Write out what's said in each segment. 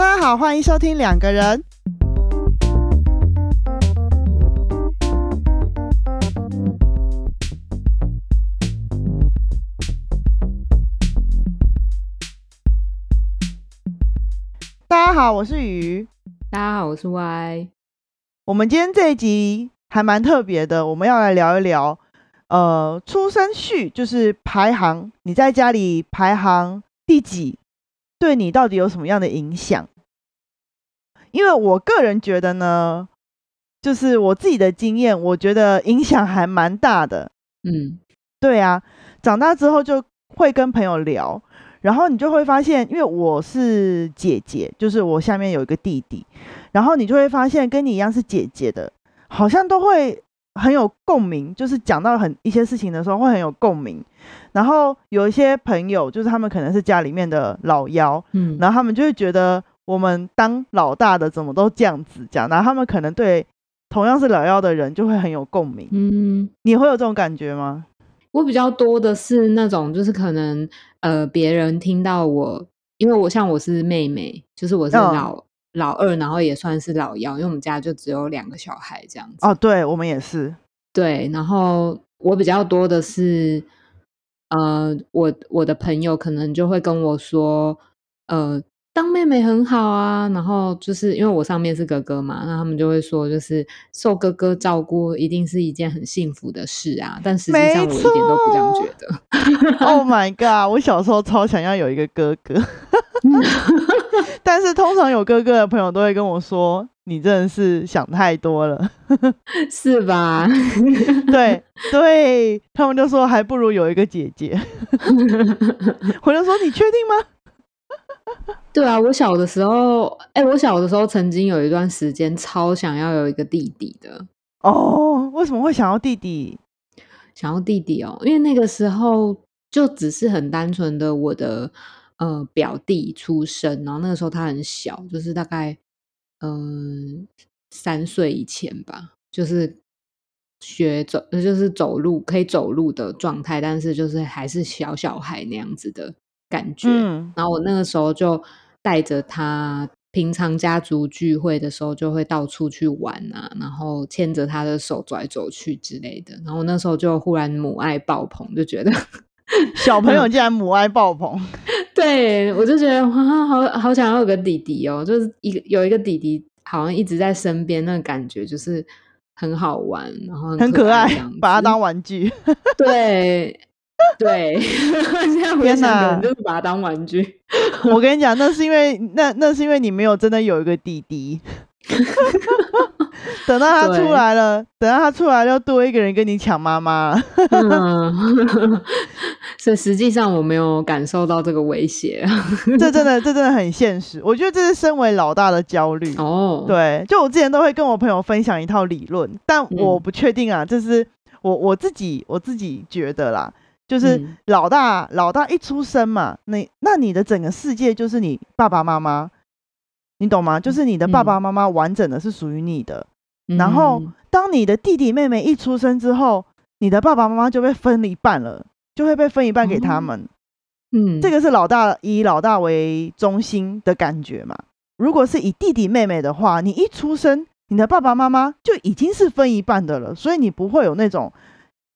大家好，欢迎收听两个人。大家好，我是鱼。大家好，我是 Y。我们今天这一集还蛮特别的，我们要来聊一聊，呃，出生序就是排行，你在家里排行第几，对你到底有什么样的影响？因为我个人觉得呢，就是我自己的经验，我觉得影响还蛮大的。嗯，对啊，长大之后就会跟朋友聊，然后你就会发现，因为我是姐姐，就是我下面有一个弟弟，然后你就会发现跟你一样是姐姐的，好像都会很有共鸣，就是讲到很一些事情的时候会很有共鸣。然后有一些朋友，就是他们可能是家里面的老幺，嗯，然后他们就会觉得我们当老大的怎么都这样子讲，然后他们可能对同样是老幺的人就会很有共鸣。嗯，你会有这种感觉吗？我比较多的是那种，就是可能呃，别人听到我，因为我像我是妹妹，就是我是嗯老、老二，然后也算是老幺，因为我们家就只有两个小孩这样子。哦，对我们也是。对，然后我比较多的是，呃，我我的朋友可能就会跟我说，呃，当妹妹很好啊，然后就是因为我上面是哥哥嘛，那他们就会说，就是受哥哥照顾一定是一件很幸福的事啊，但实际上我一点都不这样错觉得。Oh my god！我小时候超想要有一个哥哥，但是通常有哥哥的朋友都会跟我说：“你真的是想太多了。是吧？对”对他们就说还不如有一个姐姐。我就说：“你确定吗 对啊，我小的时候，哎、我小的时候曾经有一段时间超想要有一个弟弟的。？”哦，为什么会想要弟弟？想要弟弟哦，因为那个时候就只是很单纯的我的呃表弟出生，然后那个时候他很小，就是大概嗯、三岁以前吧，就是学走，呃就是走路可以走路的状态，但是就是还是小小孩那样子的感觉。嗯，然后我那个时候就带着他，平常家族聚会的时候就会到处去玩啊，然后牵着他的手走来走去之类的。然后那时候就忽然母爱爆棚，就觉得，小朋友竟然母爱爆棚。对我就觉得哇，好好想要有个弟弟哦，就是一个有一个弟弟，好像一直在身边，那个感觉就是很好玩，然后很可爱把它当玩具。对。对，现在回天想，可哪能就是把它当玩具。我跟你讲，那是因为那那是因为你没有真的有一个弟弟。等到他出对来了，等到他出来了，又多一个人跟你抢妈妈了。嗯，所以实际上我没有感受到这个威胁这真的，这真的很现实。我觉得这是身为老大的焦虑。哦。，对，就我之前都会跟我朋友分享一套理论，但我嗯不确定啊，这是我我自己我自己觉得啦，就是嗯老大、老大一出生嘛，那那你的整个世界就是你爸爸妈妈，你懂吗？就是你的爸爸妈妈完整的是属于你的。然后嗯当你的弟弟妹妹一出生之后，你的爸爸妈妈就被分一半了，就会被分一半给他哦们。嗯，这个是老大以老大为中心的感觉嘛。如果是以弟弟妹妹的话，你一出生，你的爸爸妈妈就已经是分一半的了，所以你不会有那种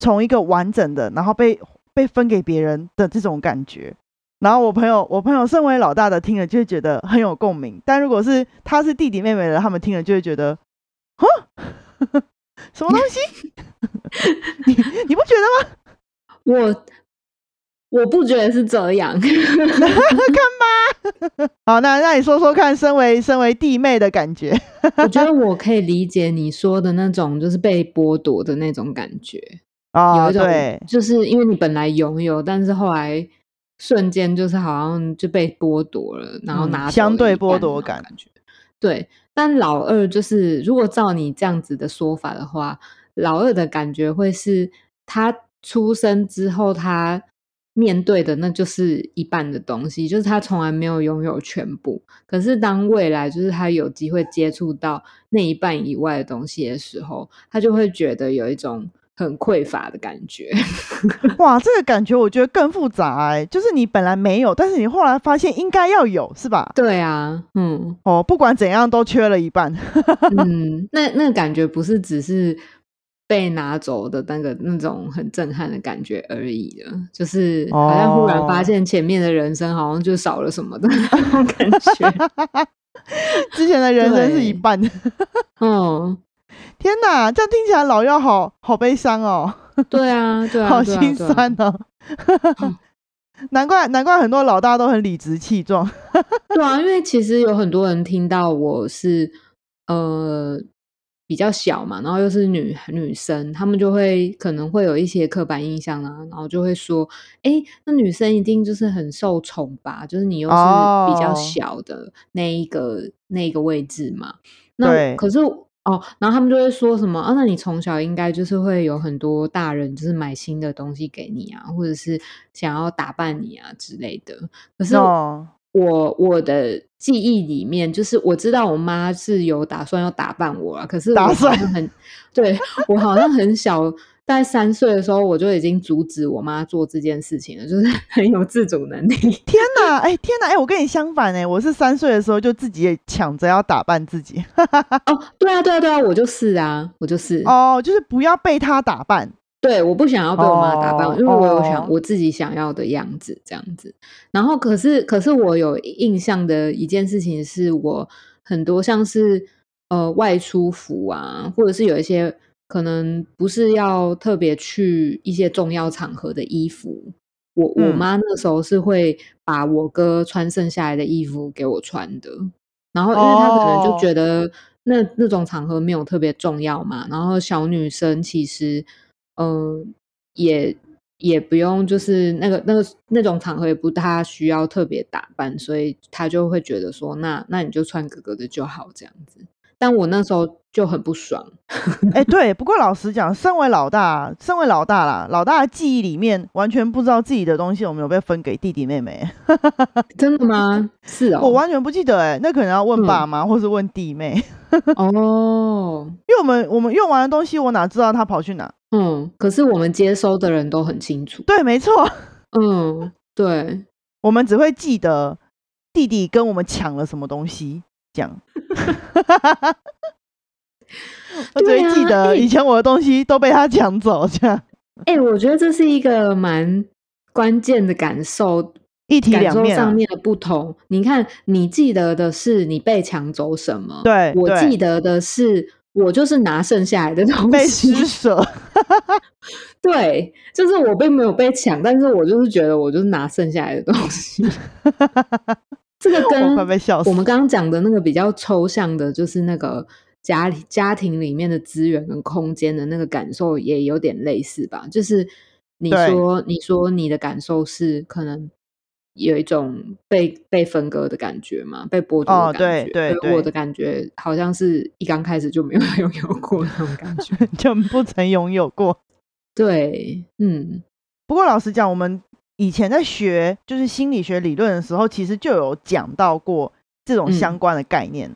从一个完整的，然后被被分给别人的这种感觉。然后我朋友，我朋友身为老大的听了就会觉得很有共鸣，但如果是他是弟弟妹妹的，他们听了就会觉得，啊，什么东西？你你不觉得吗？我我不觉得是这样。好，那那你说说看，身为身为弟妹的感觉。我觉得我可以理解你说的那种，就是被剥夺的那种感觉。哦，有一种对，就是因为你本来拥有，但是后来瞬间就是好像就被剥夺了，然后嗯拿走相对剥夺感感觉。对，但老二就是如果照你这样子的说法的话，老二的感觉会是他出生之后他面对的那就是一半的东西，就是他从来没有拥有全部。可是当未来就是他有机会接触到那一半以外的东西的时候，他就会觉得有一种很匮乏的感觉。哇，这个感觉我觉得更复杂哎，就是你本来没有，但是你后来发现应该要有，是吧？对啊，嗯，哦，不管怎样都缺了一半。嗯，那那感觉不是只是被拿走的那个那种很震撼的感觉而已的，就是好像忽然发现前面的人生好像就少了什么的那种感觉。之前的人生是一半。嗯。天哪，这样听起来老幺好好悲伤哦。对啊，对啊，好心酸哦。难怪难怪很多老大都很理直气壮。对啊，因为其实有很多人听到我是呃比较小嘛，然后又是女女生，他们就会可能会有一些刻板印象啊，然后就会说，哎，那女生一定就是很受宠吧？就是你又是比较小的那一个那一个位置嘛。那可是。哦，然后他们就会说什么啊？那你从小应该就是会有很多大人就是买新的东西给你啊，或者是想要打扮你啊之类的。可是我我的记忆里面，就是我知道我妈是有打算要打扮我啊，可是打算很对我好像很小。在三岁的时候，我就已经阻止我妈做这件事情了，就是 很有自主能力。天哪，哎，天哪，哎，我跟你相反哎，我是三岁的时候就自己也抢着要打扮自己。哦，对啊，对啊，对啊，我就是啊，我就是。哦，就是不要被他打扮。对，我不想要被我妈打扮，因为我有想我自己想要的样子这样子。然后，可是，可是我有印象的一件事情是，我很多像是呃外出服啊，或者是有一些。可能不是要特别去一些重要场合的衣服，我我妈那时候是会把我哥穿剩下来的衣服给我穿的，然后因为她可能就觉得那那种场合没有特别重要嘛，然后小女生其实嗯也也不用就是那个那个那种场合也不太需要特别打扮，所以她就会觉得说那那你就穿哥哥的就好这样子。但我那时候就很不爽，哎，对。不过老实讲，身为老大，身为老大啦，老大的记忆里面完全不知道自己的东西有没有被分给弟弟妹妹。真的吗？是哦，我完全不记得。哎，那可能要问爸妈，或是问弟妹。哦，因为我们我们用完的东西，我哪知道他跑去哪？嗯，可是我们接收的人都很清楚。对，没错。嗯，对，我们只会记得弟弟跟我们抢了什么东西。讲，我只会记得以前我的东西都被他抢走，这样。哎，我觉得这是一个蛮关键的感受，一体两面上面的不同。你看，你记得的是你被抢走什么？对，我记得的是我就是拿剩下来的东西被施舍。对，就是我并没有被抢，但是我就是觉得我就是拿剩下来的东西。这个跟我们刚刚讲的那个比较抽象的，就是那个家家庭里面的资源跟空间的那个感受，也有点类似吧？就是你说，你说你的感受是可能有一种被被分割的感觉嘛？被剥夺的感觉。对对，我的感觉好像是一刚开始就没有 拥有过那种感觉，就不曾拥有过。对，嗯。不过老实讲，我们。以前在学就是心理学理论的时候，其实就有讲到过这种相关的概念。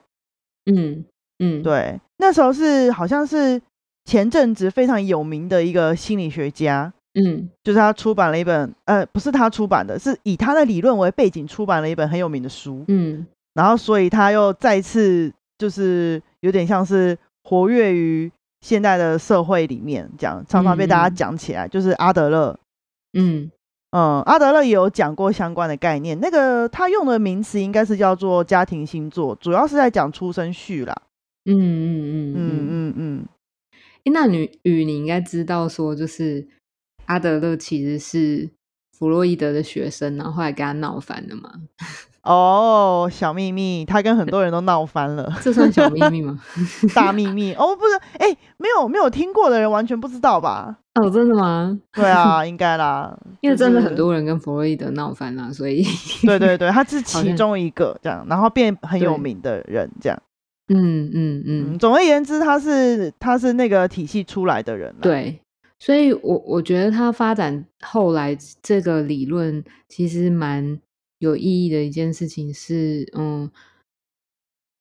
嗯嗯，对，那时候是好像是前阵子非常有名的一个心理学家，嗯，就是他出版了一本，呃，不是他出版的，是以他的理论为背景出版了一本很有名的书，嗯，然后所以他又再次就是有点像是活跃于现代的社会里面，这样常常被大家讲起来，就是阿德勒，嗯。嗯，阿德勒也有讲过相关的概念。那个他用的名词应该是叫做家庭星座，主要是在讲出生序啦。嗯嗯嗯嗯嗯嗯。哎，那女雨你应该知道，说就是阿德勒其实是弗洛伊德的学生，然后后来跟他闹翻了嘛。哦，小秘密，他跟很多人都闹翻了。这算小秘密吗？大秘密哦，不是，哎，没有没有听过的人完全不知道吧？哦，真的吗？对啊，应该啦，因为真的很多人跟弗洛伊德闹翻了，所以对对对，他是其中一个这样，然后变很有名的人这样。嗯嗯嗯，总而言之，他是他是那个体系出来的人。对，所以我我觉得他发展后来这个理论其实蛮。有意义的一件事情是，嗯，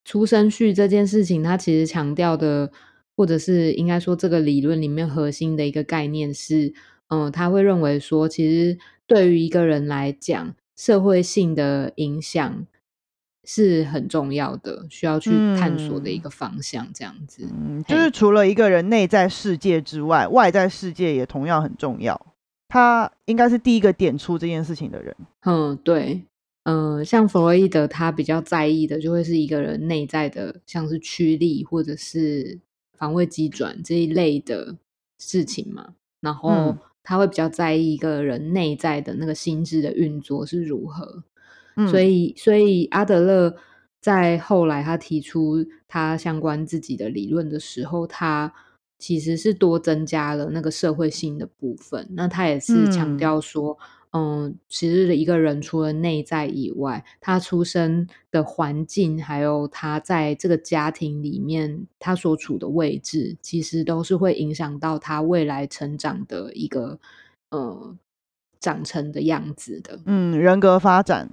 出生序这件事情，它其实强调的或者是应该说这个理论里面核心的一个概念是，嗯，他会认为说，其实对于一个人来讲，社会性的影响是很重要的，需要去探索的一个方向，这样子。嗯，就是除了一个人内在世界之外，外在世界也同样很重要。他应该是第一个点出这件事情的人。嗯，对。嗯，像弗洛伊德，他比较在意的就会是一个人内在的，像是驱力或者是防卫机转这一类的事情嘛。然后他会比较在意一个人内在的那个心智的运作是如何。所以，所以阿德勒在后来他提出他相关自己的理论的时候，他其实是多增加了那个社会性的部分。那他也是强调说。嗯，其实一个人除了内在以外，他出生的环境，还有他在这个家庭里面他所处的位置，其实都是会影响到他未来成长的一个呃长成的样子的。嗯，人格发展。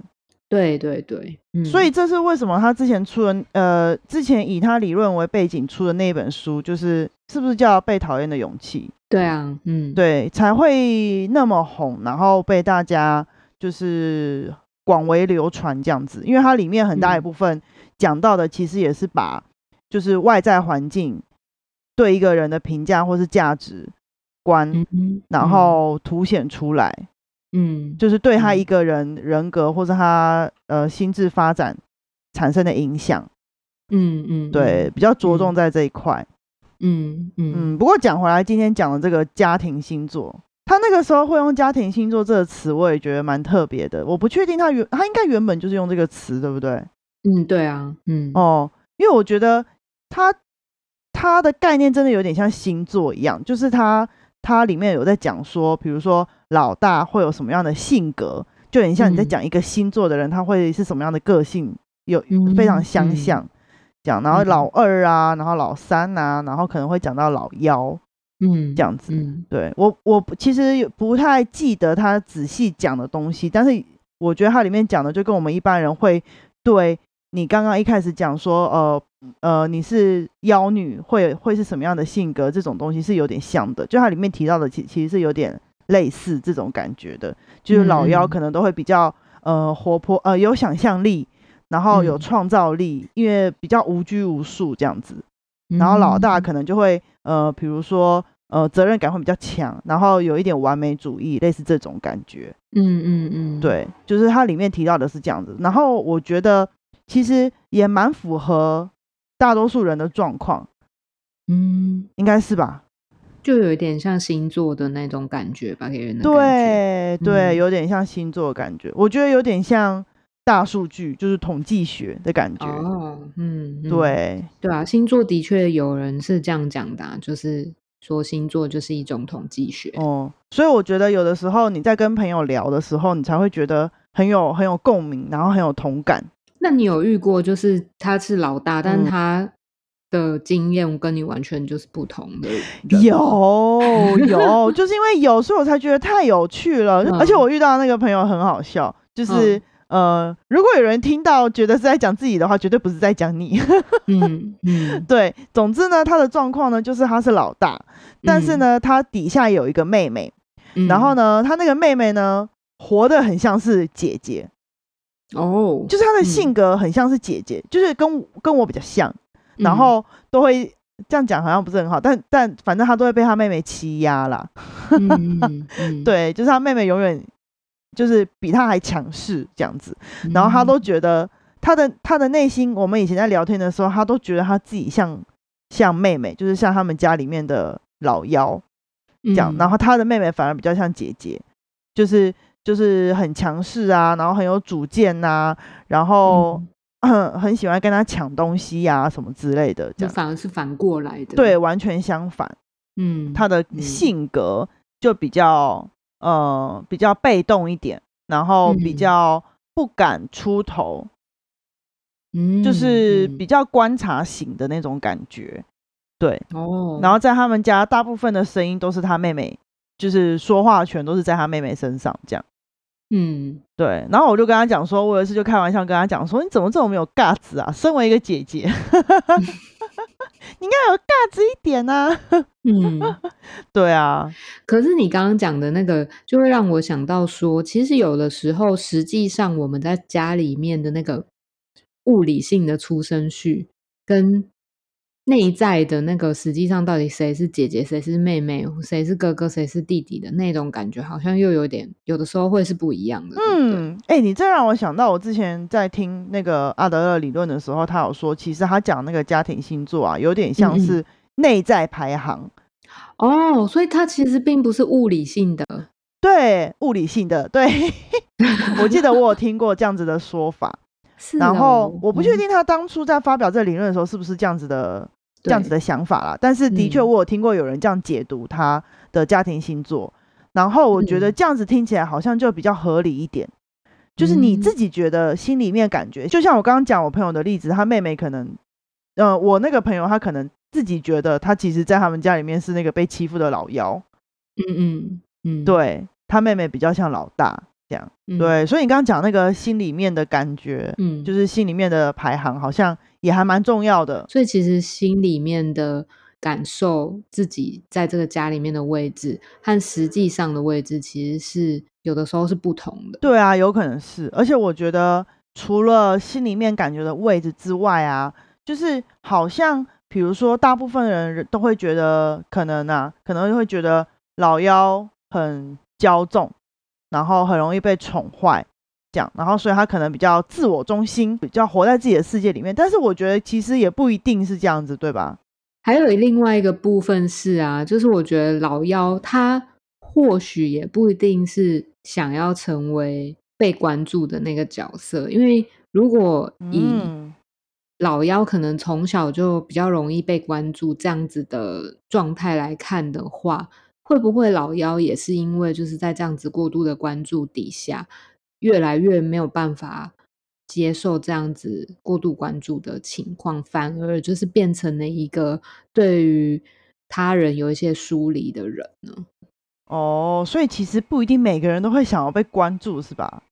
对对对，所以这是为什么他之前出的呃，之前以他理论为背景出的那一本书，就是是不是叫《被讨厌的勇气》？对啊，嗯，对，才会那么红，然后被大家就是广为流传这样子。因为它里面很大一部分讲到的，其实也是把就是外在环境对一个人的评价或是价值观，然后凸显出来。嗯，就是对他一个人人格或者他呃心智发展产生的影响，嗯嗯，对，比较着重在这一块，嗯嗯嗯。不过讲回来，今天讲的这个家庭星座，他那个时候会用家庭星座这个词，我也觉得蛮特别的。我不确定他原他应该原本就是用这个词，对不对？嗯，对啊，嗯哦，因为我觉得他他的概念真的有点像星座一样，就是他。它里面有在讲说，比如说老大会有什么样的性格，就很像你在讲一个星座的人，他会是什么样的个性，有非常相像。讲，然后老二啊，然后老三啊，然后可能会讲到老幺，嗯，这样子。对我，我其实不太记得他仔细讲的东西，但是我觉得他里面讲的就跟我们一般人会对。你刚刚一开始讲说，呃呃，你是妖女，会会是什么样的性格？这种东西是有点像的，就它里面提到的，其其实是有点类似这种感觉的。就是老妖可能都会比较呃活泼，呃有想象力，然后有创造力，因为比较无拘无束这样子。然后老大可能就会呃，比如说呃责任感会比较强，然后有一点完美主义，类似这种感觉。嗯嗯嗯，对，就是它里面提到的是这样子。然后我觉得。其实也蛮符合大多数人的状况，嗯，应该是吧？就有一点像星座的那种感觉吧，给人的对对，有点像星座的感觉。我觉得有点像大数据，就是统计学的感觉。哦，嗯，对对啊，星座的确有人是这样讲的，就是说星座就是一种统计学。哦，所以我觉得有的时候你在跟朋友聊的时候，你才会觉得很有很有共鸣，然后很有同感。那你有遇过，就是他是老大，但是他的经验跟你完全就是不同的。有有，就是因为有，所以我才觉得太有趣了。而且我遇到那个朋友很好笑，就是呃，如果有人听到觉得是在讲自己的话，绝对不是在讲你。嗯嗯，对。总之呢，他的状况呢，就是他是老大，但是呢，他底下有一个妹妹，然后呢，他那个妹妹呢，活得很像是姐姐。哦，就是他的性格很像是姐姐，就是跟跟我比较像，然后都会这样讲，好像不是很好，但但反正他都会被他妹妹欺压啦。对，就是他妹妹永远就是比他还强势这样子，然后他都觉得他的他的内心，我们以前在聊天的时候，他都觉得他自己像像妹妹，就是像他们家里面的老幺这样，然后他的妹妹反而比较像姐姐，就是。就是很强势啊，然后很有主见呐，然后 很喜欢跟他抢东西呀，什么之类的，这样反而是反过来的，对，完全相反。嗯，他的性格就比较呃比较被动一点，然后比较不敢出头，嗯，就是比较观察型的那种感觉，对哦。然后在他们家，大部分的声音都是他妹妹，就是说话权都是在他妹妹身上，这样。嗯，对，然后我就跟他讲说，我有一次就开玩笑跟他讲说，你怎么这么没有 guts 啊？身为一个姐姐，你应该有价值一点啊。嗯，对啊，可是你刚刚讲的那个，就会让我想到说，其实有的时候，实际上我们在家里面的那个物理性的出生序跟。内在的那个，实际上到底谁是姐姐，谁是妹妹，谁是哥哥，谁是弟弟的那种感觉，好像又有点，有的时候会是不一样的。嗯，哎，你这让我想到，我之前在听那个阿德勒理论的时候，他有说，其实他讲那个家庭星座啊，有点像是内在排行。哦，所以它其实并不是物理性的。对，物理性的。对，我记得我有听过这样子的说法。是。然后我不确定他当初在发表这理论的时候是不是这样子的。这样子的想法啦，但是的确我有听过有人这样解读他的家庭星座，然后我觉得这样子听起来好像就比较合理一点，就是你自己觉得心里面感觉，就像我刚刚讲我朋友的例子，他妹妹可能，呃，我那个朋友他可能自己觉得他其实在他们家里面是那个被欺负的老幺，嗯嗯嗯，对他妹妹比较像老大。这样。对，所以你刚刚讲那个心里面的感觉，嗯，就是心里面的排行，好像也还蛮重要的。所以其实心里面的感受，自己在这个家里面的位置和实际上的位置，其实是有的时候是不同的。对啊，有可能是。而且我觉得，除了心里面感觉的位置之外啊，就是好像比如说，大部分人都会觉得，可能啊，可能会觉得老幺很骄纵。然后很容易被宠坏，然后所以他可能比较自我中心，比较活在自己的世界里面。但是我觉得其实也不一定是这样子，对吧？还有另外一个部分是啊，就是我觉得老妖他或许也不一定是想要成为被关注的那个角色，因为如果以老妖可能从小就比较容易被关注这样子的状态来看的话。会不会老妖也是因为就是在这样子过度的关注底下，越来越没有办法接受这样子过度关注的情况，反而就是变成了一个对于他人有一些疏离的人呢？哦，所以其实不一定每个人都会想要被关注，是吧？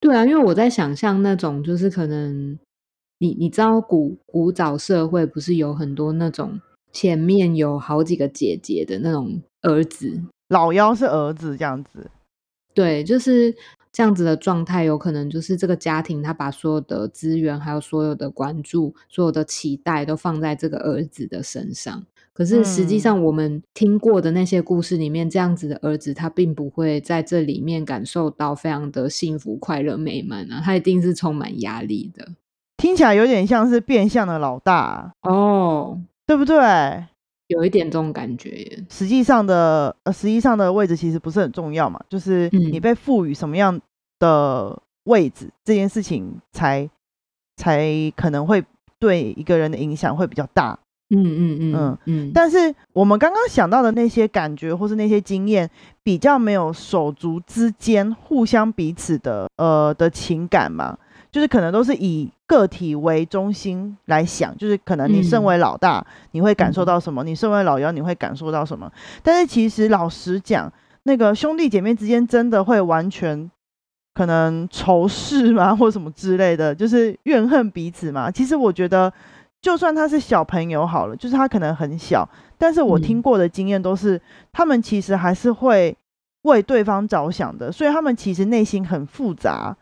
对啊，因为我在想象那种就是可能你你知道古古早社会不是有很多那种前面有好几个姐姐的那种。儿子老幺是儿子这样子，对，就是这样子的状态，有可能就是这个家庭他把所有的资源、还有所有的关注、所有的期待都放在这个儿子的身上。可是实际上，我们听过的那些故事里面，这样子的儿子他并不会在这里面感受到非常的幸福、快乐、美满啊，他一定是充满压力的。听起来有点像是变相的老大哦，对不对？有一点这种感觉，实际上的呃，实际上的位置其实不是很重要嘛，就是你被赋予什么样的位置，这件事情才才可能会对一个人的影响会比较大。嗯嗯嗯嗯嗯。但是我们刚刚想到的那些感觉或是那些经验，比较没有手足之间互相彼此的呃的情感嘛。就是可能都是以个体为中心来想，就是可能你身为老大，你会感受到什么？你身为老幺，你会感受到什么？但是其实老实讲，那个兄弟姐妹之间真的会完全可能仇视吗，或什么之类的，就是怨恨彼此吗？其实我觉得，就算他是小朋友好了，就是他可能很小，但是我听过的经验都是，他们其实还是会为对方着想的，所以他们其实内心很复杂。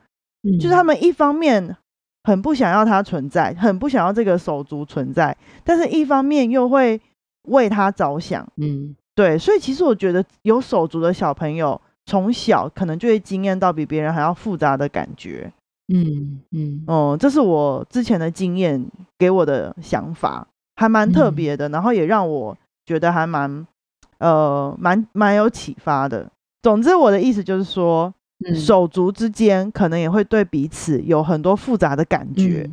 就是他们一方面很不想要他存在，很不想要这个手足存在，但是一方面又会为他着想。嗯，对，所以其实我觉得有手足的小朋友从小可能就会经验到比别人还要复杂的感觉。嗯嗯哦，这是我之前的经验给我的想法，还蛮特别的，然后也让我觉得还蛮呃蛮蛮有启发的。总之，我的意思就是说。手足之间可能也会对彼此有很多复杂的感觉，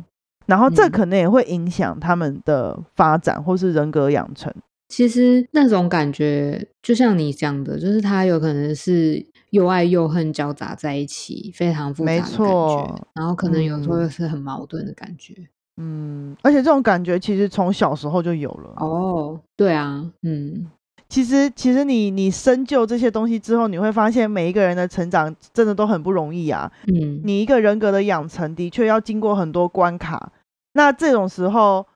然后这可能也会影响他们的发展或是人格养成。其实那种感觉，就像你讲的，就是他有可能是又爱又恨交杂在一起，非常复杂的感觉。然后可能有时候又是很矛盾的感觉。嗯，而且这种感觉其实从小时候就有了。哦，对啊，嗯。其实，其实你你深究这些东西之后，你会发现每一个人的成长真的都很不容易啊。嗯，你一个人格的养成的确要经过很多关卡。那这种时候，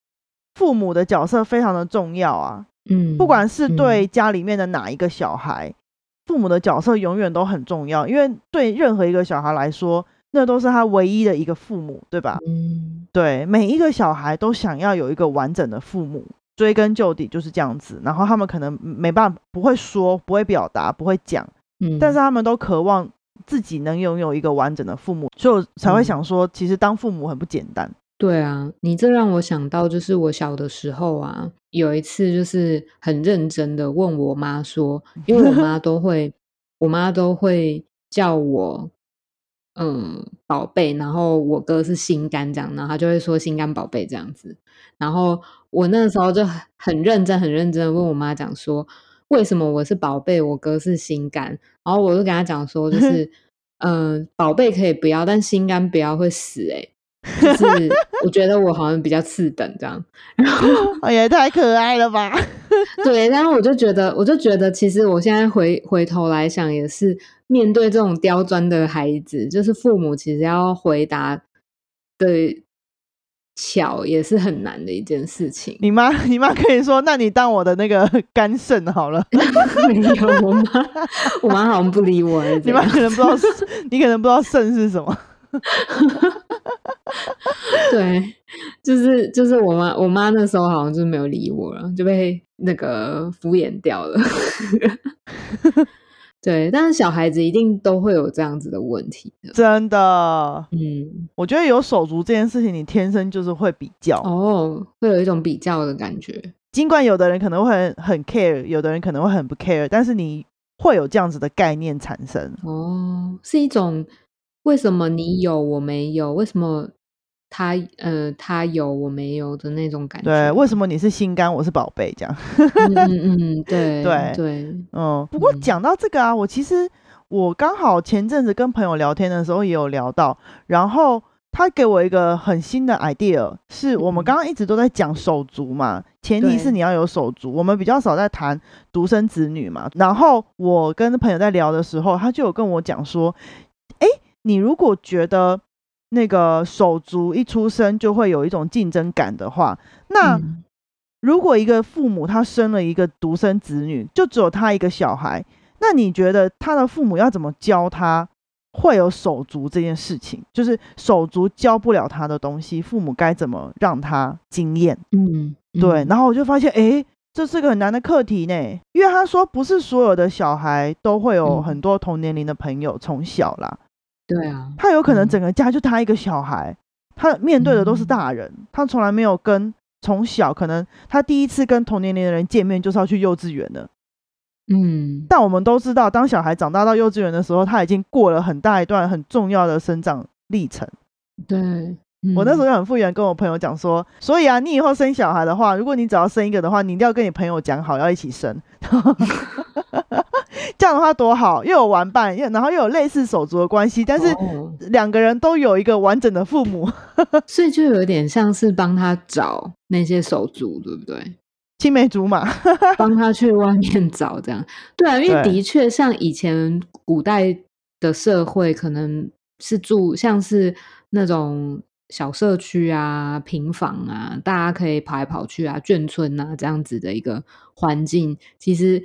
父母的角色非常的重要啊，嗯，不管是嗯对家里面的哪一个小孩，父母的角色永远都很重要，因为对任何一个小孩来说，那都是他唯一的一个父母，对吧？嗯对，每一个小孩都想要有一个完整的父母，追根究底就是这样子。然后他们可能没办法，不会说，不会表达，不会讲，嗯，但是他们都渴望自己能拥有一个完整的父母，所以我才会嗯想说，其实当父母很不简单。对啊，你这让我想到，就是我小的时候啊，有一次就是很认真的问我妈说，因为我妈都会，我妈都会叫我，嗯，宝贝，然后我哥是心肝这样，然后他就会说心肝宝贝这样子，然后我那时候就很很认真、很认真的问我妈讲说，为什么我是宝贝，我哥是心肝，然后我就跟他讲说，就 是，嗯、宝贝可以不要，但心肝不要会死、欸，就是 我觉得我好像比较次等这样，哎呀，太可爱了吧！对，然后我就觉得，我就觉得，其实我现在回回头来想，也是面对这种刁钻的孩子，就是父母其实要回答的巧，也是很难的一件事情。你妈，你妈可以说，那你当我的那个 肝肾好了。没有，我妈，我妈好像不理我。你妈可能不知道，你可能不知道肾是什么。对，就是就是我妈，我妈那时候好像就是没有理我了，就被那个敷衍掉了。对，但是小孩子一定都会有这样子的问题的。真的，嗯，我觉得有手足这件事情，你天生就是会比较。哦，会有一种比较的感觉。尽管有的人可能会很很 care，有的人可能会很不 care，但是你会有这样子的概念产生。哦，是一种为什么你有我没有？为什么他呃他有我没有的那种感觉？对，为什么你是心肝，我是宝贝这样？嗯嗯嗯，对对对，嗯，不过嗯讲到这个啊，我其实我刚好前阵子跟朋友聊天的时候也有聊到，然后他给我一个很新的 idea，是我们嗯刚刚一直都在讲手足嘛，前提是你要有手足，我们比较少在谈独生子女嘛。然后我跟朋友在聊的时候，他就有跟我讲说，哎，你如果觉得那个手足一出生就会有一种竞争感的话，那嗯。如果一个父母他生了一个独生子女，就只有他一个小孩，那你觉得他的父母要怎么教他会有手足这件事情？就是手足教不了他的东西，父母该怎么让他经验？嗯，对，嗯然后我就发现，诶，这是个很难的课题呢，因为他说不是所有的小孩都会有嗯。很多同年龄的朋友，从小啦，对啊，他有可能嗯整个家就他一个小孩，他面对的都是嗯大人，他从来没有跟从小可能他第一次跟同年龄的人见面就是要去幼稚园的。嗯但我们都知道，当小孩长大到幼稚园的时候，他已经过了很大一段很重要的生长历程。对，我那时候嗯就很复原跟我朋友讲说，所以啊，你以后生小孩的话，如果你只要生一个的话，你一定要跟你朋友讲好，要一起生。这样的话多好，又有玩伴，又然后又有类似手足的关系，但是哦两个人都有一个完整的父母。所以就有点像是帮他找那些手足，对不对？青梅竹马，帮他去外面找这样。对啊，因为的确像以前古代的社会，可能是住像是那种小社区啊、平房啊，大家可以跑来跑去啊、眷村啊这样子的一个环境。其实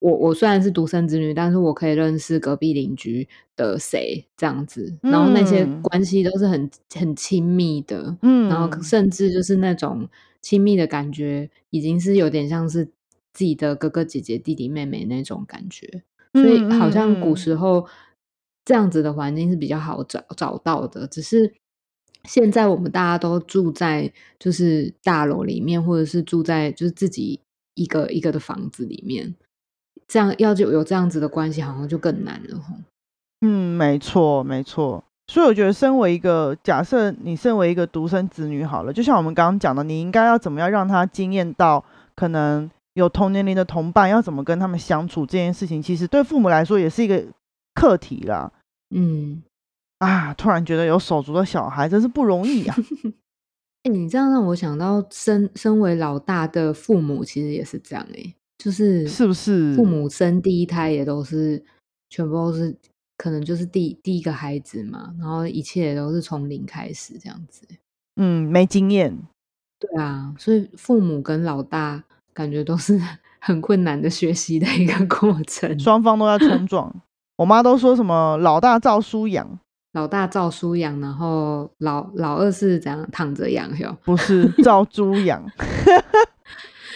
我我虽然是独生子女，但是我可以认识隔壁邻居的谁这样子，然后那些嗯关系都是很很亲密的。嗯，然后甚至就是那种亲密的感觉，已经是有点像是自己的哥哥姐姐、弟弟妹妹那种感觉。所以嗯好像古嗯时候这样子的环境是比较好找找到的，只是现在我们大家都住在就是大楼里面，或者是住在就是自己一个一个的房子里面，这样要就有这样子的关系，好像就更难了吼。嗯，没错，没错。所以我觉得，身为一个假设，你身为一个独生子女好了，就像我们刚刚讲的，你应该要怎么样让他经验到可能有同年龄的同伴，要怎么跟他们相处这件事情，其实对父母来说也是一个课题啦。嗯，啊，突然觉得有手足的小孩真是不容易啊。哎、你这样让我想到身身为老大的父母，其实也是这样哎、就是是不是父母生第一胎也都是全部都是可能就是第第一个孩子嘛，然后一切都是从零开始这样子。嗯，没经验。对啊，所以父母跟老大感觉都是 很困难的学习的一个过程。双方都在冲撞。我妈都说什么老大照书养，老大照书养，然后老老二是怎样躺着养哟？不是 照猪养。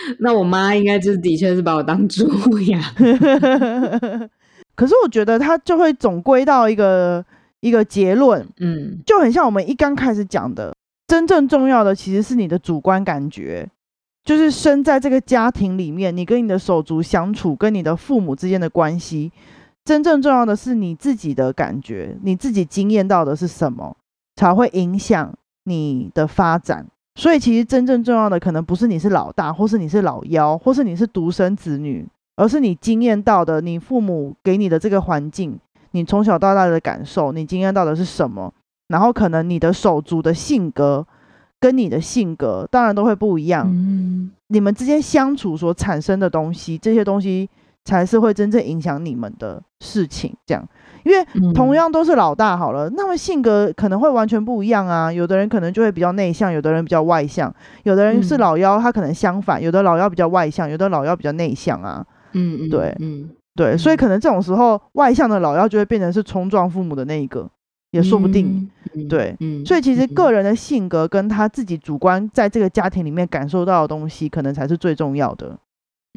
那我妈应该就是的确是把我当猪养。可是我觉得他就会总归到一个一个结论，嗯就很像我们一刚开始讲的，真正重要的其实是你的主观感觉，就是生在这个家庭里面，你跟你的手足相处，跟你的父母之间的关系，真正重要的是你自己的感觉，你自己经验到的是什么，才会影响你的发展。所以其实真正重要的可能不是你是老大，或是你是老幺，或是你是独生子女，而是你经验到的，你父母给你的这个环境，你从小到大的感受，你经验到的是什么？然后可能你的手足的性格跟你的性格当然都会不一样，嗯你们之间相处所产生的东西，这些东西才是会真正影响你们的事情。这样，因为嗯同样都是老大好了，那么性格可能会完全不一样啊。有的人可能就会比较内向，有的人比较外向，有的人是嗯老幺，他可能相反，有的老幺比较外向，有的老幺比较内向啊。嗯嗯对嗯对，所以嗯可能这种时候，外向的老幺就会变成是冲撞父母的那一个，也说不定。嗯对嗯所以其实嗯个人的性格跟他自己主观在这个家庭里面感受到的东西，可能才是最重要的。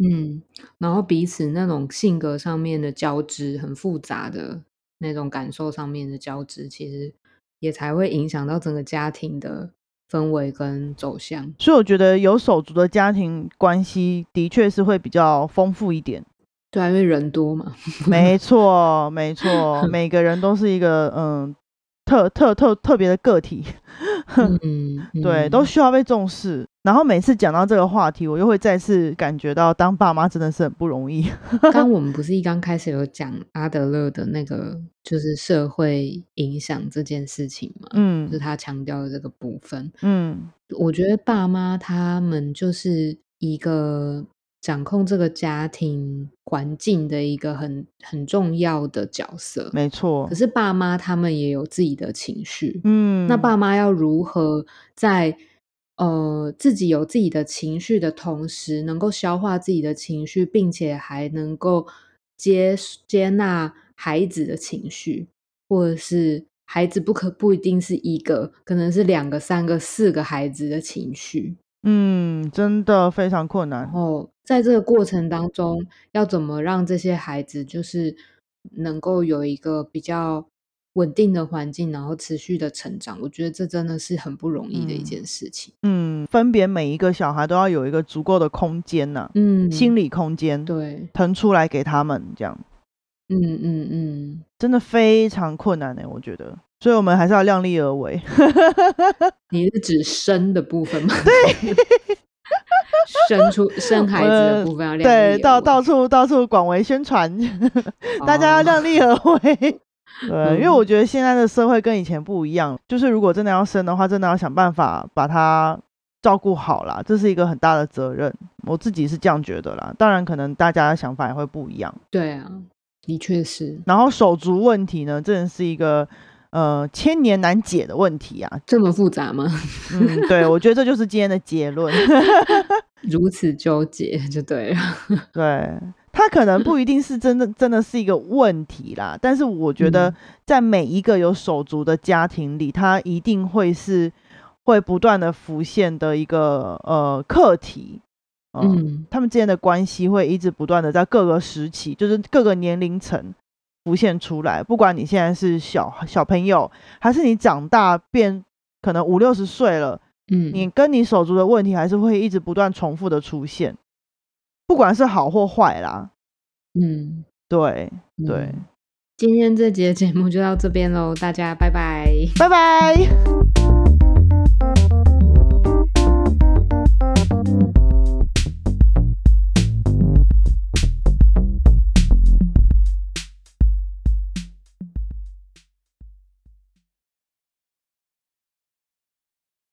嗯，然后彼此那种性格上面的交织，很复杂的那种感受上面的交织，其实也才会影响到整个家庭的氛围跟走向。所以我觉得有手足的家庭关系的确是会比较丰富一点。对啊，因为人多嘛。没错，没错，每个人都是一个嗯特特特特别的个体，嗯，对，嗯都需要被重视。然后每次讲到这个话题，我又会再次感觉到当爸妈真的是很不容易。刚我们不是一刚开始有讲阿德勒的那个，就是社会影响这件事情嘛，嗯就是他强调的这个部分。嗯我觉得爸妈他们就是一个掌控这个家庭环境的一个很很重要的角色。没错可。是爸妈他们也有自己的情绪，嗯，那爸妈要如何在呃自己有自己的情绪的同时，能够消化自己的情绪，并且还能够接接纳孩子的情绪，或者是孩子不可不一定是一个，可能是两个、三个、四个孩子的情绪。嗯，真的非常困难然。后在这个过程当中，要怎么让这些孩子就是能够有一个比较稳定的环境，然后持续的成长？我觉得这真的是很不容易的一嗯件事情。嗯，分别每一个小孩都要有一个足够的空间呐、嗯，心理空间，对，腾出来给他们，这样嗯嗯嗯，真的非常困难呢、我觉得。所以我们还是要量力而为。你是指生的部分吗？对，生出生孩子的部分要量力对，而到为到处到处广为宣传，大家要哦量力而为。对，因为嗯我觉得现在的社会跟以前不一样，就是如果真的要生的话，真的要想办法把它照顾好啦，这是一个很大的责任。我自己是这样觉得啦，当然可能大家的想法也会不一样。对啊，的确是然后手足问题呢，真的是一个呃千年难解的问题啊。这么复杂吗？嗯，对，我觉得这就是今天的结论。如此纠结就对了。对，它可能不一定是真的 真的是一个问题啦，但是我觉得嗯在每一个有手足的家庭里，它一定会是会不断的浮现的一个呃课题。嗯，嗯他们之间的关系会一直不断的在各个时期，就是各个年龄层浮现出来。不管你现在是小小朋友，还是你长大变可能五六十岁了，嗯，你跟你手足的问题还是会一直不断重复的出现，不管是好或坏啦。嗯对对嗯，今天这节节目就到这边喽，大家拜拜。拜拜。